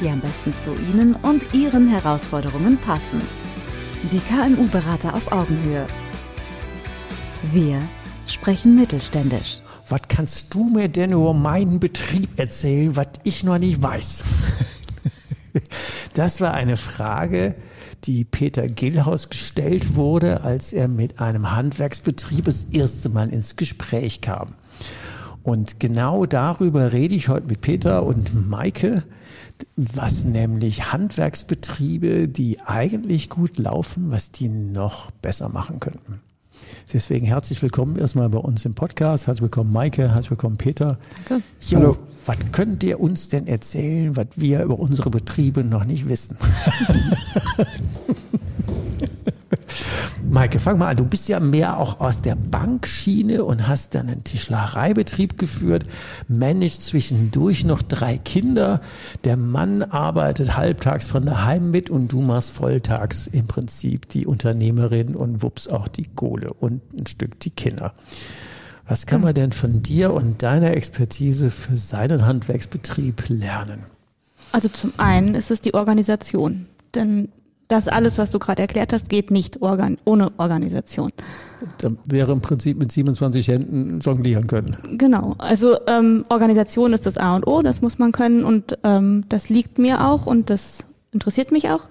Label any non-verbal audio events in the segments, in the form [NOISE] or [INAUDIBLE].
die am besten zu Ihnen und Ihren Herausforderungen passen. Die KMU-Berater auf Augenhöhe. Wir sprechen mittelständisch. Was kannst du mir denn über meinen Betrieb erzählen, was ich noch nicht weiß? Das war eine Frage, die Peter Gillhaus gestellt wurde, als er mit einem Handwerksbetrieb das erste Mal ins Gespräch kam. Und genau darüber rede ich heute mit Peter und Maike was nämlich Handwerksbetriebe, die eigentlich gut laufen, was die noch besser machen könnten. Deswegen herzlich willkommen erstmal bei uns im Podcast. Herzlich willkommen Maike, herzlich willkommen Peter. Danke. Jo, Hallo. Was könnt ihr uns denn erzählen, was wir über unsere Betriebe noch nicht wissen? [LAUGHS] Maike, fang mal an. Du bist ja mehr auch aus der Bankschiene und hast dann einen Tischlereibetrieb geführt, managst zwischendurch noch drei Kinder. Der Mann arbeitet halbtags von daheim mit und du machst volltags im Prinzip die Unternehmerin und wups auch die Kohle und ein Stück die Kinder. Was kann man denn von dir und deiner Expertise für seinen Handwerksbetrieb lernen? Also zum einen ist es die Organisation. Denn das alles, was du gerade erklärt hast, geht nicht organ ohne Organisation. Da wäre im Prinzip mit 27 Händen jonglieren können. Genau. Also ähm, Organisation ist das A und O, das muss man können und ähm, das liegt mir auch und das interessiert mich auch.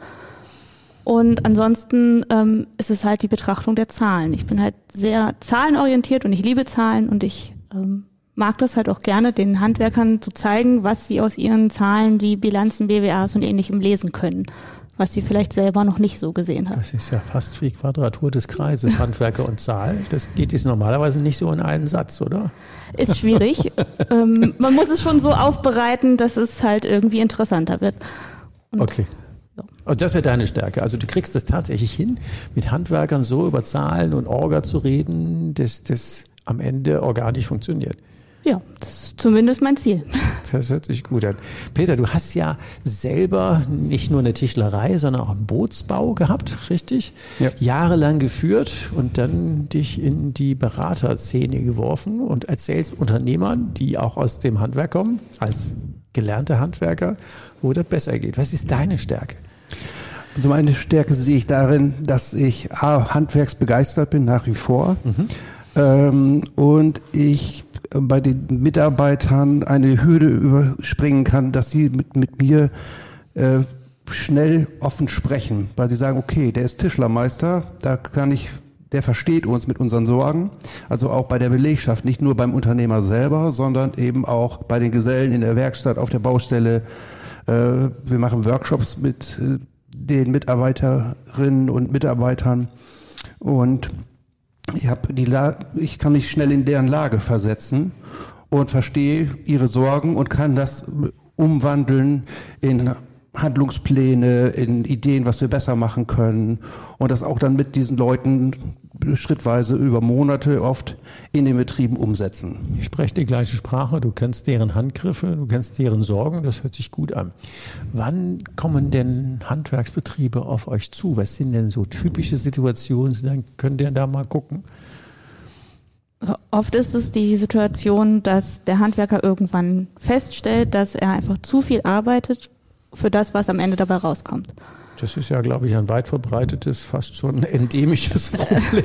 Und ansonsten ähm, ist es halt die Betrachtung der Zahlen. Ich bin halt sehr zahlenorientiert und ich liebe Zahlen und ich ähm, mag das halt auch gerne, den Handwerkern zu zeigen, was sie aus ihren Zahlen wie Bilanzen, BWAs und ähnlichem lesen können was sie vielleicht selber noch nicht so gesehen hat. Das ist ja fast wie Quadratur des Kreises, [LAUGHS] Handwerker und Zahl. Das geht jetzt normalerweise nicht so in einen Satz, oder? Ist schwierig. [LAUGHS] ähm, man muss es schon so aufbereiten, dass es halt irgendwie interessanter wird. Und okay. Und das wäre deine Stärke. Also du kriegst das tatsächlich hin, mit Handwerkern so über Zahlen und Orga zu reden, dass das am Ende organisch funktioniert. Ja, das ist zumindest mein Ziel. [LAUGHS] Das hört sich gut an. Peter, du hast ja selber nicht nur eine Tischlerei, sondern auch einen Bootsbau gehabt, richtig? Ja. Jahrelang geführt und dann dich in die Beraterszene geworfen und erzählst Unternehmern, die auch aus dem Handwerk kommen, als gelernte Handwerker, wo das besser geht. Was ist deine Stärke? Also meine Stärke sehe ich darin, dass ich A, handwerksbegeistert bin nach wie vor. Mhm. Ähm, und ich bei den Mitarbeitern eine Hürde überspringen kann, dass sie mit, mit mir äh, schnell offen sprechen, weil sie sagen, okay, der ist Tischlermeister, da kann ich, der versteht uns mit unseren Sorgen. Also auch bei der Belegschaft, nicht nur beim Unternehmer selber, sondern eben auch bei den Gesellen in der Werkstatt, auf der Baustelle. Äh, wir machen Workshops mit äh, den Mitarbeiterinnen und Mitarbeitern und ich, hab die La ich kann mich schnell in deren Lage versetzen und verstehe ihre Sorgen und kann das umwandeln in Handlungspläne, in Ideen, was wir besser machen können und das auch dann mit diesen Leuten schrittweise über Monate oft in den Betrieben umsetzen. Ihr sprecht die gleiche Sprache, du kennst deren Handgriffe, du kennst deren Sorgen, das hört sich gut an. Wann kommen denn Handwerksbetriebe auf euch zu? Was sind denn so typische Situationen? Dann könnt ihr da mal gucken. Oft ist es die Situation, dass der Handwerker irgendwann feststellt, dass er einfach zu viel arbeitet für das, was am Ende dabei rauskommt. Das ist ja, glaube ich, ein weit verbreitetes, fast schon endemisches [LAUGHS] Problem.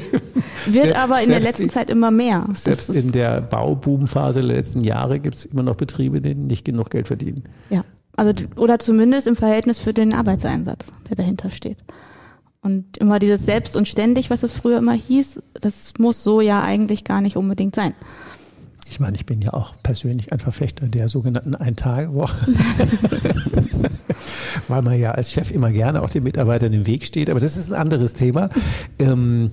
Wird selbst, aber in der letzten Zeit immer mehr. Selbst in der Bauboomphase der letzten Jahre gibt es immer noch Betriebe, die nicht genug Geld verdienen. Ja, also oder zumindest im Verhältnis für den Arbeitseinsatz, der dahinter steht. Und immer dieses Selbst und ständig, was es früher immer hieß, das muss so ja eigentlich gar nicht unbedingt sein. Ich meine, ich bin ja auch persönlich ein Verfechter der sogenannten Ein-Tage-Woche. [LAUGHS] Weil man ja als Chef immer gerne auch den Mitarbeitern im Weg steht. Aber das ist ein anderes Thema. Ähm,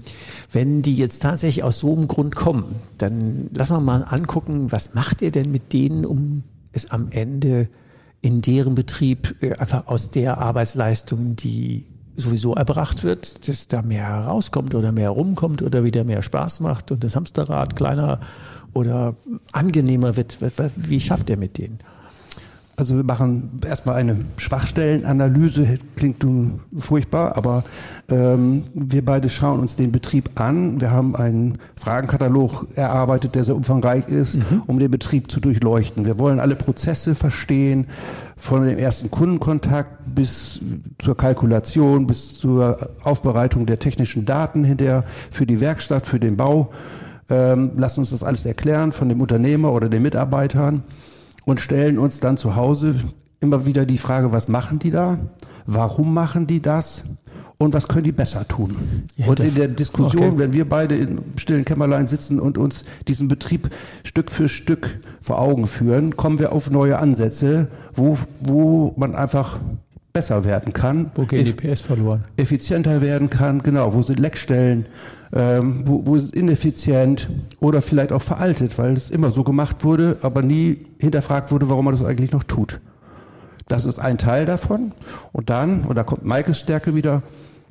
wenn die jetzt tatsächlich aus so einem Grund kommen, dann lass mal mal angucken, was macht ihr denn mit denen, um es am Ende in deren Betrieb äh, einfach aus der Arbeitsleistung, die sowieso erbracht wird, dass da mehr herauskommt oder mehr rumkommt oder wieder mehr Spaß macht und das Hamsterrad kleiner oder angenehmer wird. Wie schafft er mit denen? Also wir machen erstmal eine Schwachstellenanalyse, klingt nun furchtbar, aber ähm, wir beide schauen uns den Betrieb an. Wir haben einen Fragenkatalog erarbeitet, der sehr umfangreich ist, mhm. um den Betrieb zu durchleuchten. Wir wollen alle Prozesse verstehen, von dem ersten Kundenkontakt bis zur Kalkulation, bis zur Aufbereitung der technischen Daten hinterher für die Werkstatt, für den Bau. Ähm, lassen uns das alles erklären von dem Unternehmer oder den Mitarbeitern und stellen uns dann zu Hause immer wieder die Frage, was machen die da? Warum machen die das? Und was können die besser tun? Ja, und in der Diskussion, okay. wenn wir beide im stillen Kämmerlein sitzen und uns diesen Betrieb Stück für Stück vor Augen führen, kommen wir auf neue Ansätze, wo, wo man einfach besser werden kann. Wo gehen die PS verloren? Effizienter werden kann, genau, wo sind Leckstellen, ähm, wo, wo ist es ineffizient oder vielleicht auch veraltet, weil es immer so gemacht wurde, aber nie hinterfragt wurde, warum man das eigentlich noch tut. Das ist ein Teil davon. Und dann, und da kommt Maikes Stärke wieder,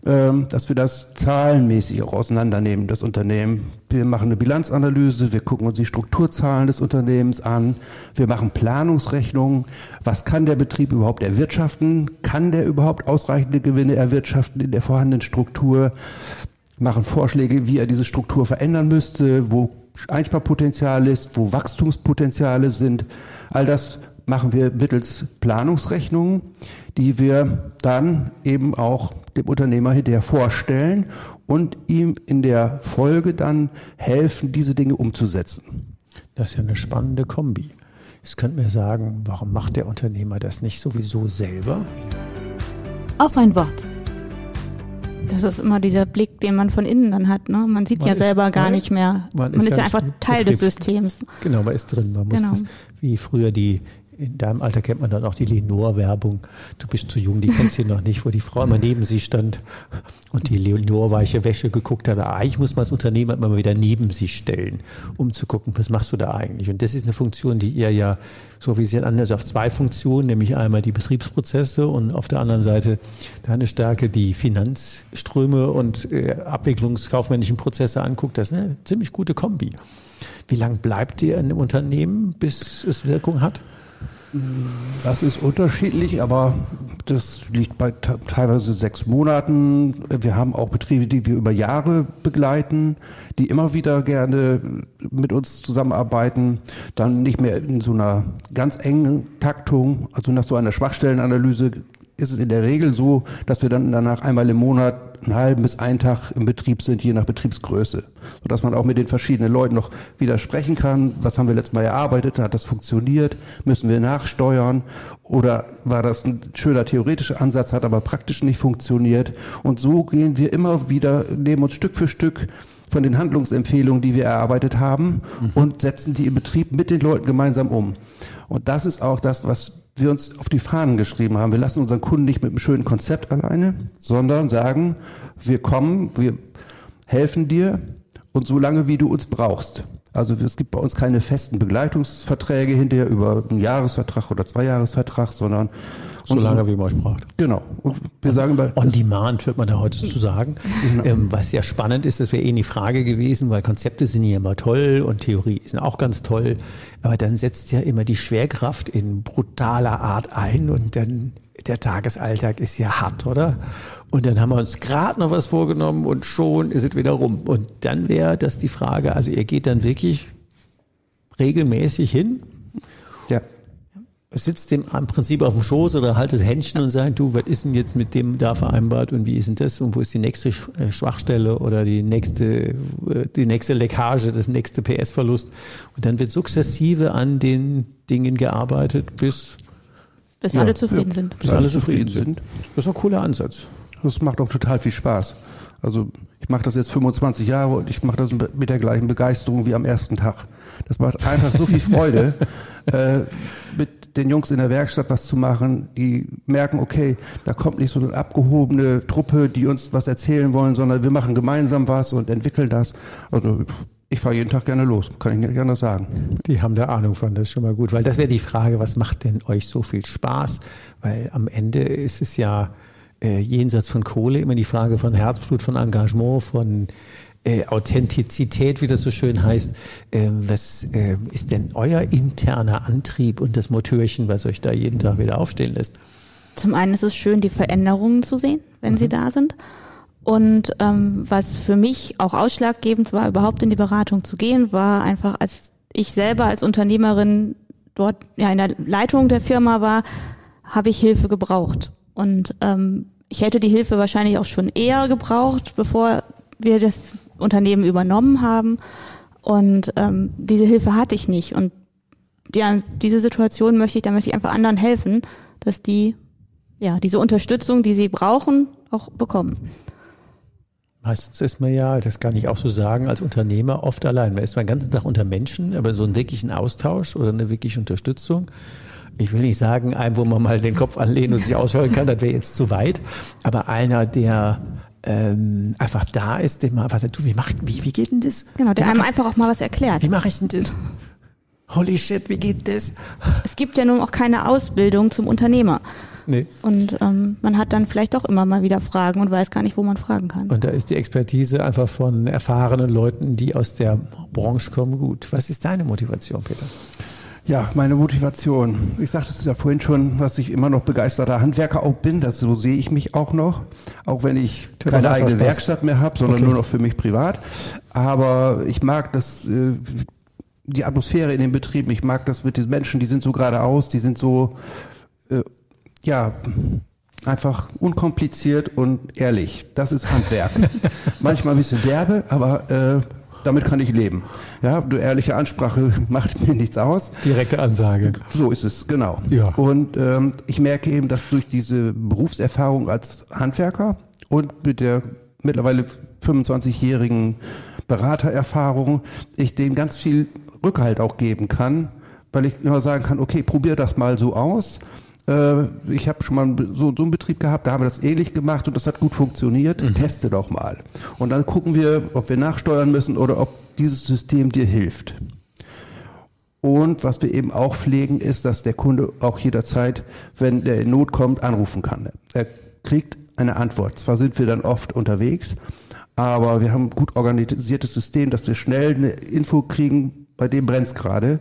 dass wir das zahlenmäßig auch auseinandernehmen, das Unternehmen. Wir machen eine Bilanzanalyse, wir gucken uns die Strukturzahlen des Unternehmens an, wir machen Planungsrechnungen. Was kann der Betrieb überhaupt erwirtschaften? Kann der überhaupt ausreichende Gewinne erwirtschaften in der vorhandenen Struktur? machen Vorschläge, wie er diese Struktur verändern müsste, wo Einsparpotenzial ist, wo Wachstumspotenziale sind. All das machen wir mittels Planungsrechnungen, die wir dann eben auch dem Unternehmer hinterher vorstellen und ihm in der Folge dann helfen, diese Dinge umzusetzen. Das ist ja eine spannende Kombi. Jetzt könnte mir sagen, warum macht der Unternehmer das nicht sowieso selber? Auf ein Wort das ist immer dieser Blick, den man von innen dann hat. Ne? Man sieht man ja ist, selber gar nicht mehr. Man, man ist, ja, einfach Teil Betrieb. des Systems. Genau, man ist drin. Man muss genau. das, wie früher die in deinem Alter kennt man dann auch die Lenore-Werbung. Du bist zu jung, die kennst du noch nicht, wo die Frau immer neben sie stand und die Lenore-weiche Wäsche geguckt hat. Eigentlich muss man als Unternehmer immer wieder neben sie stellen, um zu gucken, was machst du da eigentlich? Und das ist eine Funktion, die ihr ja, so wie sie anders auf zwei Funktionen, nämlich einmal die Betriebsprozesse und auf der anderen Seite deine Stärke die Finanzströme und äh, abwicklungskaufmännischen Prozesse anguckt. Das ist eine ziemlich gute Kombi. Wie lange bleibt ihr in dem Unternehmen, bis es Wirkung hat? Das ist unterschiedlich, aber das liegt bei teilweise sechs Monaten. Wir haben auch Betriebe, die wir über Jahre begleiten, die immer wieder gerne mit uns zusammenarbeiten, dann nicht mehr in so einer ganz engen Taktung, also nach so einer Schwachstellenanalyse ist es in der Regel so, dass wir dann danach einmal im Monat einen halben bis einen Tag im Betrieb sind, je nach Betriebsgröße. Sodass man auch mit den verschiedenen Leuten noch wieder sprechen kann. Was haben wir letztes Mal erarbeitet? Hat das funktioniert? Müssen wir nachsteuern? Oder war das ein schöner theoretischer Ansatz, hat aber praktisch nicht funktioniert? Und so gehen wir immer wieder, nehmen uns Stück für Stück von den Handlungsempfehlungen, die wir erarbeitet haben mhm. und setzen die im Betrieb mit den Leuten gemeinsam um. Und das ist auch das, was wir uns auf die Fahnen geschrieben haben. Wir lassen unseren Kunden nicht mit einem schönen Konzept alleine, sondern sagen, wir kommen, wir helfen dir und so lange, wie du uns brauchst. Also es gibt bei uns keine festen Begleitungsverträge hinterher über einen Jahresvertrag oder Zweijahresvertrag, sondern so lange, wie man euch braucht. Genau. Und wir on, sagen bei, On Demand, wird man da heute zu sagen. Genau. Ähm, was ja spannend ist, das wäre eh die Frage gewesen, weil Konzepte sind ja immer toll und Theorie ist auch ganz toll. Aber dann setzt ja immer die Schwerkraft in brutaler Art ein und dann der Tagesalltag ist ja hart, oder? Und dann haben wir uns gerade noch was vorgenommen und schon ist es wieder rum. Und dann wäre das die Frage, also ihr geht dann wirklich regelmäßig hin sitzt dem im Prinzip auf dem Schoß oder haltet Händchen und sagt, du, was ist denn jetzt mit dem da vereinbart und wie ist denn das und wo ist die nächste äh, Schwachstelle oder die nächste, äh, die nächste Leckage, das nächste PS-Verlust. Und dann wird sukzessive an den Dingen gearbeitet, bis bis ja, alle zufrieden ja, sind. Bis alle zufrieden sind. Das ist ein cooler Ansatz. Das macht auch total viel Spaß. Also ich mache das jetzt 25 Jahre und ich mache das mit der gleichen Begeisterung wie am ersten Tag. Das macht einfach so viel Freude, [LAUGHS] äh, mit den Jungs in der Werkstatt was zu machen, die merken, okay, da kommt nicht so eine abgehobene Truppe, die uns was erzählen wollen, sondern wir machen gemeinsam was und entwickeln das. Also ich fahre jeden Tag gerne los, kann ich nicht gerne sagen. Die haben da Ahnung von, das ist schon mal gut. Weil das wäre die Frage, was macht denn euch so viel Spaß? Weil am Ende ist es ja äh, jenseits von Kohle immer die Frage von Herzblut, von Engagement, von äh, Authentizität, wie das so schön heißt. Ähm, was äh, ist denn euer interner Antrieb und das Motörchen, was euch da jeden Tag wieder aufstehen lässt? Zum einen ist es schön, die Veränderungen zu sehen, wenn mhm. sie da sind. Und ähm, was für mich auch ausschlaggebend war, überhaupt in die Beratung zu gehen, war einfach, als ich selber als Unternehmerin dort ja in der Leitung der Firma war, habe ich Hilfe gebraucht. Und ähm, ich hätte die Hilfe wahrscheinlich auch schon eher gebraucht, bevor wir das Unternehmen übernommen haben. Und ähm, diese Hilfe hatte ich nicht. Und ja, diese Situation möchte ich, da möchte ich einfach anderen helfen, dass die ja diese Unterstützung, die sie brauchen, auch bekommen. Meistens ist man ja, das kann ich auch so sagen, als Unternehmer oft allein. Man ist den ganzen Tag unter Menschen, aber so einen wirklichen Austausch oder eine wirkliche Unterstützung. Ich will nicht sagen, einem, wo man mal den Kopf anlehnen und sich ausholen kann, das wäre jetzt zu weit. Aber einer, der ähm, einfach da ist, dem mal was sagt, du, wie macht, wie, wie geht denn das? Genau, der einem einfach auch mal was erklärt. Wie mache ich denn das? Holy shit, wie geht das? Es gibt ja nun auch keine Ausbildung zum Unternehmer. Nee. Und ähm, man hat dann vielleicht auch immer mal wieder Fragen und weiß gar nicht, wo man fragen kann. Und da ist die Expertise einfach von erfahrenen Leuten, die aus der Branche kommen, gut. Was ist deine Motivation, Peter? Ja, meine Motivation. Ich sagte es ja vorhin schon, dass ich immer noch begeisterter Handwerker auch bin. Das so sehe ich mich auch noch, auch wenn ich Tut keine eigene Spaß. Werkstatt mehr habe, sondern okay. nur noch für mich privat. Aber ich mag das äh, die Atmosphäre in den Betrieben. Ich mag das mit diesen Menschen, die sind so geradeaus, die sind so äh, ja, einfach unkompliziert und ehrlich. Das ist Handwerk. [LAUGHS] Manchmal ein bisschen derbe, aber äh, damit kann ich leben. Ja, du ehrliche Ansprache [LAUGHS] macht mir nichts aus. Direkte Ansage. So ist es, genau. Ja. Und ähm, ich merke eben, dass durch diese Berufserfahrung als Handwerker und mit der mittlerweile 25-jährigen Beratererfahrung ich denen ganz viel Rückhalt auch geben kann, weil ich immer sagen kann, okay, probier das mal so aus ich habe schon mal so, so einen Betrieb gehabt, da haben wir das ähnlich gemacht und das hat gut funktioniert. Mhm. Teste doch mal. Und dann gucken wir, ob wir nachsteuern müssen oder ob dieses System dir hilft. Und was wir eben auch pflegen, ist, dass der Kunde auch jederzeit, wenn der in Not kommt, anrufen kann. Er kriegt eine Antwort. Zwar sind wir dann oft unterwegs, aber wir haben ein gut organisiertes System, dass wir schnell eine Info kriegen, bei dem brennt es gerade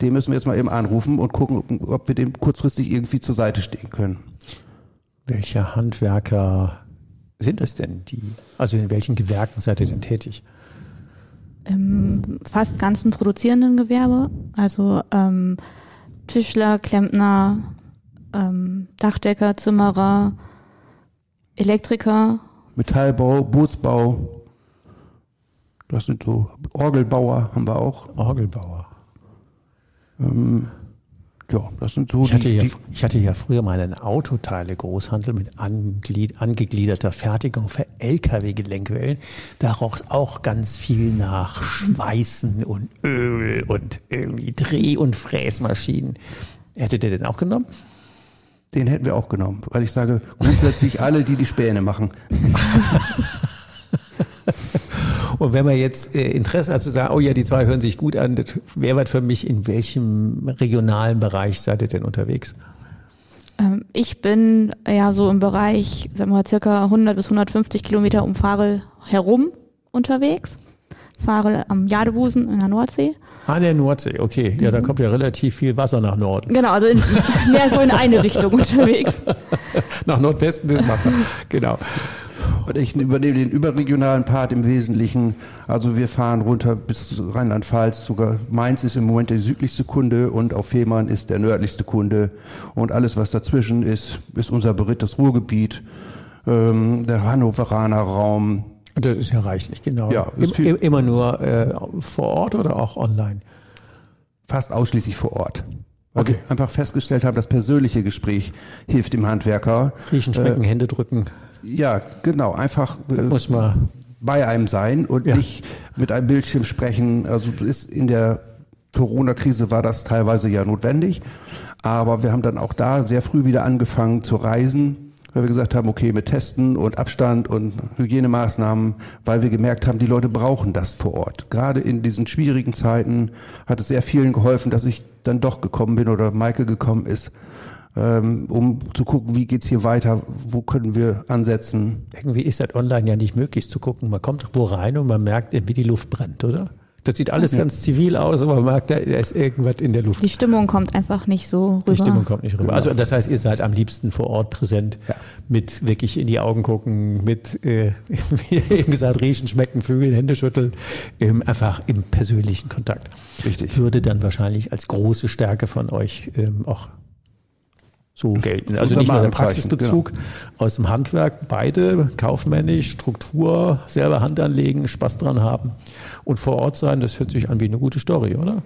den müssen wir jetzt mal eben anrufen und gucken, ob wir dem kurzfristig irgendwie zur Seite stehen können. Welche Handwerker sind es denn, die, also in welchen Gewerken seid ihr denn tätig? Im fast ganzen produzierenden Gewerbe, also ähm, Tischler, Klempner, ähm, Dachdecker, Zimmerer, Elektriker. Metallbau, Bootsbau. Das sind so Orgelbauer haben wir auch. Orgelbauer. Ähm, ja, das sind so ich hatte, die, ja, ich hatte ja früher mal einen Autoteile-Großhandel mit angegliederter Fertigung für LKW-Gelenkwellen. Da roch es auch ganz viel nach Schweißen und Öl und irgendwie Dreh- und Fräsmaschinen. Hättet ihr den auch genommen? Den hätten wir auch genommen, weil ich sage, grundsätzlich alle, die die Späne machen. [LAUGHS] Und wenn man jetzt äh, Interesse hat zu sagen, oh ja, die zwei hören sich gut an, das wäre was für mich, in welchem regionalen Bereich seid ihr denn unterwegs? Ähm, ich bin ja so im Bereich, sagen wir mal, circa 100 bis 150 Kilometer um Farel herum unterwegs. Farel am Jadebusen in der Nordsee. Ah, der Nordsee, okay. Ja, mhm. da kommt ja relativ viel Wasser nach Norden. Genau, also in, mehr so in eine Richtung [LAUGHS] unterwegs. nach Nordwesten ist Wasser, [LAUGHS] genau. Und ich übernehme den überregionalen Part im Wesentlichen. Also wir fahren runter bis Rheinland-Pfalz, sogar Mainz ist im Moment der südlichste Kunde und auf Fehmarn ist der nördlichste Kunde. Und alles, was dazwischen ist, ist unser berittes Ruhrgebiet, ähm, der Hannoveraner Raum. Das ist ja reichlich, genau. Ja, Im, immer nur äh, vor Ort oder auch online? Fast ausschließlich vor Ort. Weil okay. wir einfach festgestellt haben, das persönliche Gespräch hilft dem Handwerker. Riechen, schmecken, äh, Hände drücken. Ja, genau. Einfach äh, muss man bei einem sein und ja. nicht mit einem Bildschirm sprechen. Also ist in der Corona-Krise war das teilweise ja notwendig. Aber wir haben dann auch da sehr früh wieder angefangen zu reisen, weil wir gesagt haben, okay, mit Testen und Abstand und Hygienemaßnahmen, weil wir gemerkt haben, die Leute brauchen das vor Ort. Gerade in diesen schwierigen Zeiten hat es sehr vielen geholfen, dass ich dann doch gekommen bin oder Maike gekommen ist, ähm, um zu gucken, wie geht's hier weiter, wo können wir ansetzen. Irgendwie ist das online ja nicht möglich zu gucken. Man kommt wo rein und man merkt, wie die Luft brennt, oder? Das sieht alles ja. ganz zivil aus, aber man merkt, da ist irgendwas in der Luft. Die Stimmung kommt einfach nicht so rüber. Die Stimmung kommt nicht rüber. Genau. Also das heißt, ihr seid am liebsten vor Ort präsent, ja. mit wirklich in die Augen gucken, mit, äh, [LAUGHS] wie eben gesagt, riechen, schmecken, Vögel, Hände schütteln, ähm, einfach im persönlichen Kontakt. Richtig. Würde dann wahrscheinlich als große Stärke von euch ähm, auch so gelten. Also nicht nur der Praxisbezug genau. aus dem Handwerk, beide kaufmännisch, Struktur, selber Hand anlegen, Spaß dran haben und vor Ort sein, das hört sich an wie eine gute Story, oder?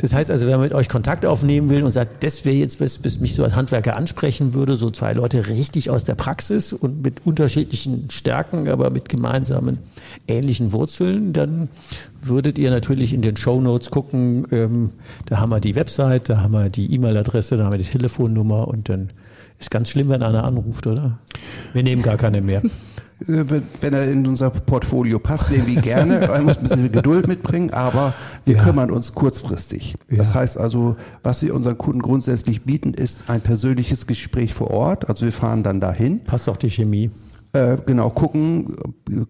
Das heißt also, wer mit euch Kontakt aufnehmen will und sagt, das wäre jetzt, was, was mich so als Handwerker ansprechen würde, so zwei Leute richtig aus der Praxis und mit unterschiedlichen Stärken, aber mit gemeinsamen ähnlichen Wurzeln, dann würdet ihr natürlich in den Show Notes gucken, ähm, da haben wir die Website, da haben wir die E-Mail-Adresse, da haben wir die Telefonnummer und dann ist ganz schlimm, wenn einer anruft, oder? Wir nehmen gar keine mehr. [LAUGHS] Äh, wenn er in unser Portfolio passt, nehmen wir gerne. [LAUGHS] Er muss ein bisschen Geduld mitbringen, aber wir ja. kümmern uns kurzfristig. Ja. Das heißt also, was wir unseren Kunden grundsätzlich bieten, ist ein persönliches Gespräch vor Ort. Also wir fahren dann dahin. Passt auch die Chemie. Äh, genau, gucken,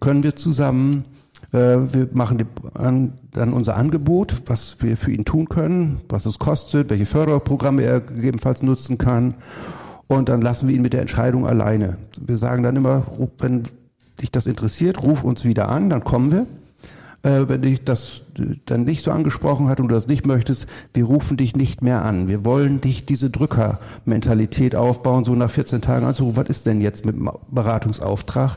können wir zusammen. Äh, wir machen an, dann unser Angebot, was wir für ihn tun können, was es kostet, welche Förderprogramme er gegebenenfalls nutzen kann. Und dann lassen wir ihn mit der Entscheidung alleine. Wir sagen dann immer, wenn dich das interessiert, ruf uns wieder an, dann kommen wir. Äh, wenn dich das dann nicht so angesprochen hat und du das nicht möchtest, wir rufen dich nicht mehr an. Wir wollen dich diese Drückermentalität aufbauen, so nach 14 Tagen anzurufen, was ist denn jetzt mit dem Beratungsauftrag?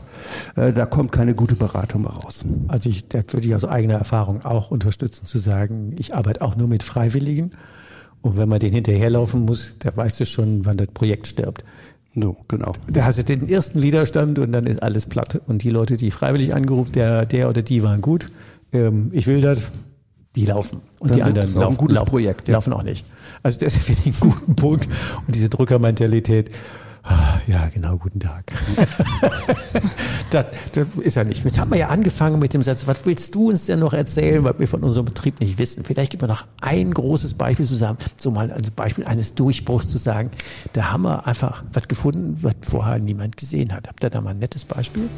Äh, da kommt keine gute Beratung raus. Also ich, da würde ich aus eigener Erfahrung auch unterstützen zu sagen, ich arbeite auch nur mit Freiwilligen. Und wenn man den hinterherlaufen muss, da weißt du schon, wann das Projekt stirbt. So, genau. Da hast du den ersten Widerstand und dann ist alles platt. Und die Leute, die freiwillig angerufen, der, der oder die waren gut. Ähm, ich will das, die laufen. Und dann die anderen laufen, laufen, Projekt, ja. laufen auch nicht. Also das ist, finde ich, einen guten Punkt. Und diese Drückermentalität, ja, genau, guten Tag. [LAUGHS] das, das, ist ja nicht. Jetzt haben wir ja angefangen mit dem Satz, was willst du uns denn noch erzählen, was wir von unserem Betrieb nicht wissen? Vielleicht gibt wir noch ein großes Beispiel zusammen, so mal ein Beispiel eines Durchbruchs zu sagen. Da haben wir einfach was gefunden, was vorher niemand gesehen hat. Habt ihr da mal ein nettes Beispiel?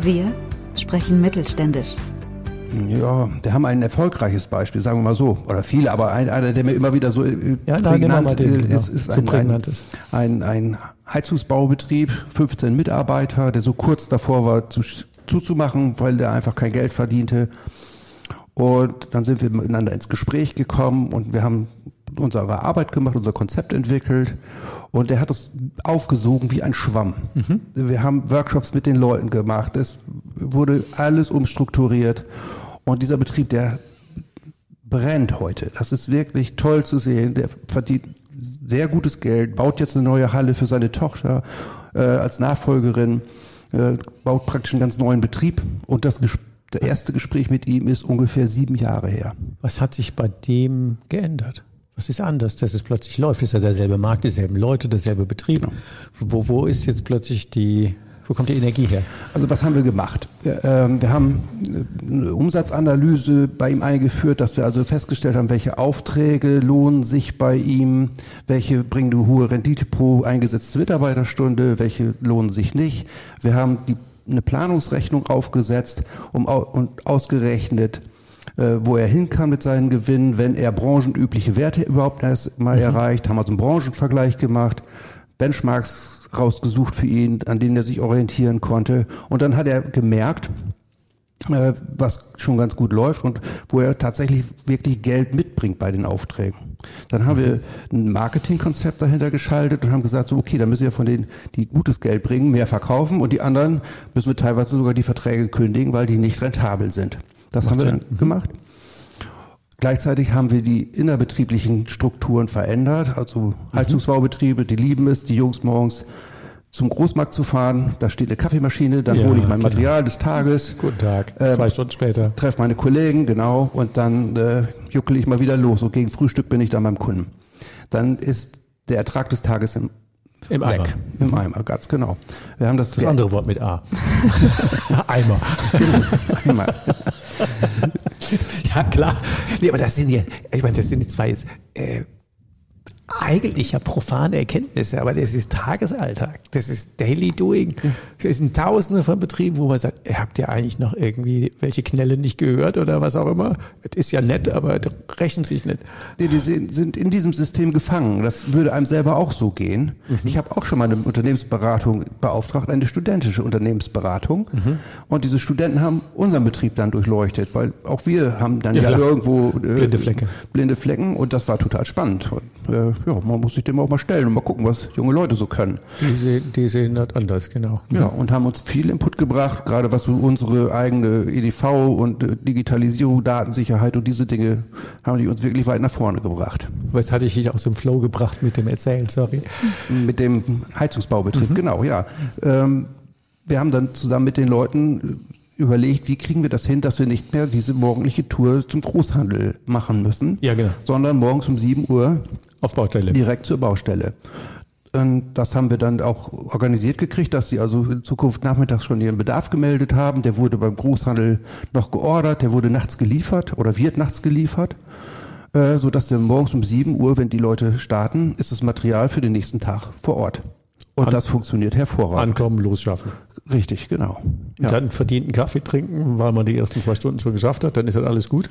Wir sprechen mittelständisch. Ja, wir haben ein erfolgreiches Beispiel, sagen wir mal so, oder viele, aber ein, einer, der mir immer wieder so äh, ja, prägnant den, ist, ist so ein, ein, ein, ein Heizungsbaubetrieb, 15 Mitarbeiter, der so kurz davor war zu, zuzumachen, weil der einfach kein Geld verdiente. Und dann sind wir miteinander ins Gespräch gekommen und wir haben unsere Arbeit gemacht, unser Konzept entwickelt und er hat es aufgesogen wie ein Schwamm. Mhm. Wir haben Workshops mit den Leuten gemacht, es wurde alles umstrukturiert und dieser Betrieb, der brennt heute. Das ist wirklich toll zu sehen. Der verdient sehr gutes Geld, baut jetzt eine neue Halle für seine Tochter äh, als Nachfolgerin, äh, baut praktisch einen ganz neuen Betrieb und das der erste Gespräch mit ihm ist ungefähr sieben Jahre her. Was hat sich bei dem geändert? Was ist anders, dass es plötzlich läuft? Ist ja derselbe Markt, dieselben Leute, derselbe Betrieb. Genau. Wo, wo ist jetzt plötzlich die, wo kommt die Energie her? Also was haben wir gemacht? Wir, ähm, wir haben eine Umsatzanalyse bei ihm eingeführt, dass wir also festgestellt haben, welche Aufträge lohnen sich bei ihm, welche bringen eine hohe Rendite pro eingesetzte Mitarbeiterstunde, welche lohnen sich nicht. Wir haben die, eine Planungsrechnung aufgesetzt um, und ausgerechnet, äh, wo er hin kann mit seinen Gewinnen, wenn er branchenübliche Werte überhaupt erst mal mhm. erreicht, haben wir so einen Branchenvergleich gemacht, Benchmarks rausgesucht für ihn, an denen er sich orientieren konnte. Und dann hat er gemerkt, äh, was schon ganz gut läuft und wo er tatsächlich wirklich Geld mitbringt bei den Aufträgen. Dann haben wir ein Marketingkonzept dahinter geschaltet und haben gesagt, so okay, dann müssen wir von denen, die gutes Geld bringen, mehr verkaufen und die anderen müssen wir teilweise sogar die Verträge kündigen, weil die nicht rentabel sind. Das Macht haben wir dann mhm. gemacht. Gleichzeitig haben wir die innerbetrieblichen Strukturen verändert. Also mhm. Heizungsbaubetriebe, die lieben es, die Jungs morgens zum Großmarkt zu fahren. Da steht eine Kaffeemaschine, dann ja, hole ich mein genau. Material des Tages. Guten Tag, äh, zwei Stunden später. Treffe meine Kollegen, genau, und dann äh, juckel ich mal wieder los. Und gegen Frühstück bin ich dann beim Kunden. Dann ist der Ertrag des Tages im im Weg. Eimer. Im Eimer, ganz genau. Wir haben das, das andere Wort mit A. [LAUGHS] Eimer. Eimer. Ja, klar. Nee, aber das sind ja, ich meine, das sind die zwei äh, eigentlich ja profane Erkenntnisse, aber das ist Tagesalltag. Das ist Daily Doing. Das sind Tausende von Betrieben, wo man sagt, ihr habt ja eigentlich noch irgendwie welche Knelle nicht gehört oder was auch immer. Das ist ja nett, aber das rechnet sich nicht. Die, die sind in diesem System gefangen. Das würde einem selber auch so gehen. Mhm. Ich habe auch schon mal eine Unternehmensberatung beauftragt, eine studentische Unternehmensberatung. Mhm. Und diese Studenten haben unseren Betrieb dann durchleuchtet, weil auch wir haben dann ja, ja irgendwo äh, blinde Flecke. Blinde Flecken und das war total spannend. Und, äh, ja, man muss sich dem auch mal stellen und mal gucken, was junge Leute so können. Die sehen, die sehen das anders, genau. Ja, und haben uns viel Input gebracht, gerade was unsere eigene EDV und äh, Digitalisierung, Datensicherheit und diese Dinge haben die uns wirklich weit nach vorne gebracht. Aber jetzt hatte ich dich aus dem Flow gebracht mit dem Erzählen, sorry. Mit dem Heizungsbaubetrieb, mhm. genau, ja. Ähm, wir haben dann zusammen mit den Leuten überlegt, wie kriegen wir das hin, dass wir nicht mehr diese morgendliche Tour zum Großhandel machen müssen, ja, genau. sondern morgens um 7 Uhr auf Baustelle. Direkt zur Baustelle. Und das haben wir dann auch organisiert gekriegt, dass sie also in Zukunft nachmittags schon ihren Bedarf gemeldet haben. Der wurde beim Großhandel noch geordert, der wurde nachts geliefert oder wird nachts geliefert, äh, so dass wir morgens um 7 Uhr, wenn die Leute starten, ist das Material für den nächsten Tag vor Ort. Und An das funktioniert hervorragend. Ankommen, losschaffen. Richtig, genau. Ja. Dann verdienten Kaffee trinken, weil man die ersten zwei Stunden schon geschafft hat, dann ist das alles gut.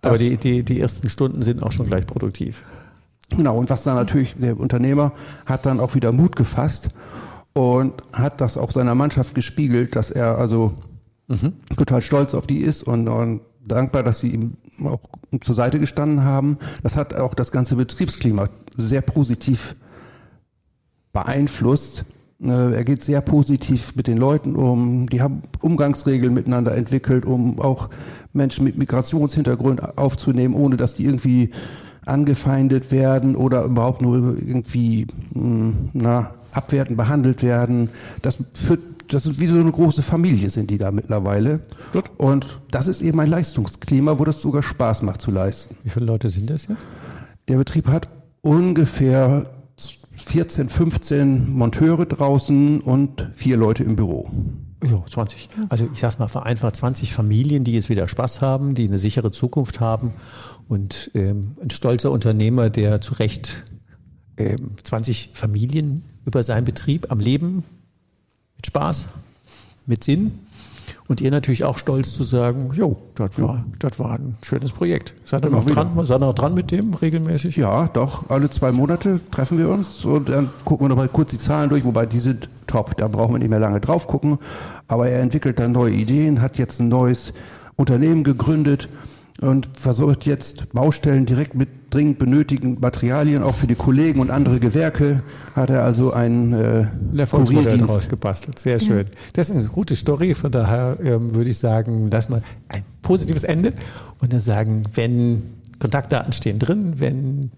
Das Aber die, die, die ersten Stunden sind auch schon gleich produktiv. Genau, und was dann natürlich, der Unternehmer hat dann auch wieder Mut gefasst und hat das auch seiner Mannschaft gespiegelt, dass er also mhm. total stolz auf die ist und, und dankbar, dass sie ihm auch zur Seite gestanden haben. Das hat auch das ganze Betriebsklima sehr positiv beeinflusst. Äh, er geht sehr positiv mit den Leuten um. Die haben Umgangsregeln miteinander entwickelt, um auch Menschen mit Migrationshintergrund aufzunehmen, ohne dass die irgendwie angefeindet werden oder überhaupt nur irgendwie hm, na, abwertend behandelt werden. Das führt das ist wie so eine große Familie sind die da mittlerweile. Gut. Und das ist eben ein Leistungsklima, wo das sogar Spaß macht zu leisten. Wie viele Leute sind das jetzt? Der Betrieb hat ungefähr 14, 15 Monteure draußen und vier Leute im Büro. Ja, 20. Also ich sag's mal vereinfacht, 20 Familien, die jetzt wieder Spaß haben, die eine sichere Zukunft haben und ähm, ein stolzer Unternehmer, der zu Recht ähm, 20 Familien über seinen Betrieb am Leben mit Spaß, mit Sinn. Und ihr natürlich auch stolz zu sagen, jo, das war, das war ein schönes Projekt. Seid ihr noch dran? Seid ihr noch dran mit dem regelmäßig? Ja, doch. Alle zwei Monate treffen wir uns und dann gucken wir nochmal kurz die Zahlen durch, wobei die sind top. Da brauchen wir nicht mehr lange drauf gucken. Aber er entwickelt dann neue Ideen, hat jetzt ein neues Unternehmen gegründet und versucht jetzt Baustellen direkt mit dringend benötigten Materialien, auch für die Kollegen und andere Gewerke, hat er also einen äh, Erfolgsmodell draus gebastelt. Sehr schön. Ja. Das ist eine gute Story, von daher ähm, würde ich sagen, lass mal ein positives Ende und dann sagen, wenn Kontaktdaten stehen drin, wenn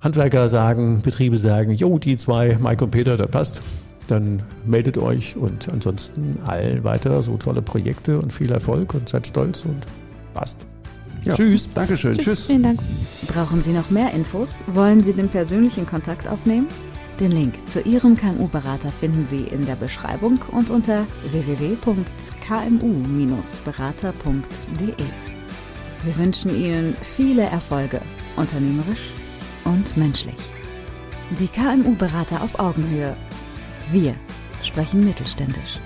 Handwerker sagen, Betriebe sagen, jo, die zwei, Mike und Peter, das passt, dann meldet euch und ansonsten allen weiter so tolle Projekte und viel Erfolg und seid stolz und Passt. Ja. Tschüss. Dankeschön. Tschüss. Tschüss. Vielen Dank. Brauchen Sie noch mehr Infos? Wollen Sie den persönlichen Kontakt aufnehmen? Den Link zu Ihrem KMU-Berater finden Sie in der Beschreibung und unter www.kmu-berater.de. Wir wünschen Ihnen viele Erfolge, unternehmerisch und menschlich. Die KMU-Berater auf Augenhöhe. Wir sprechen mittelständisch.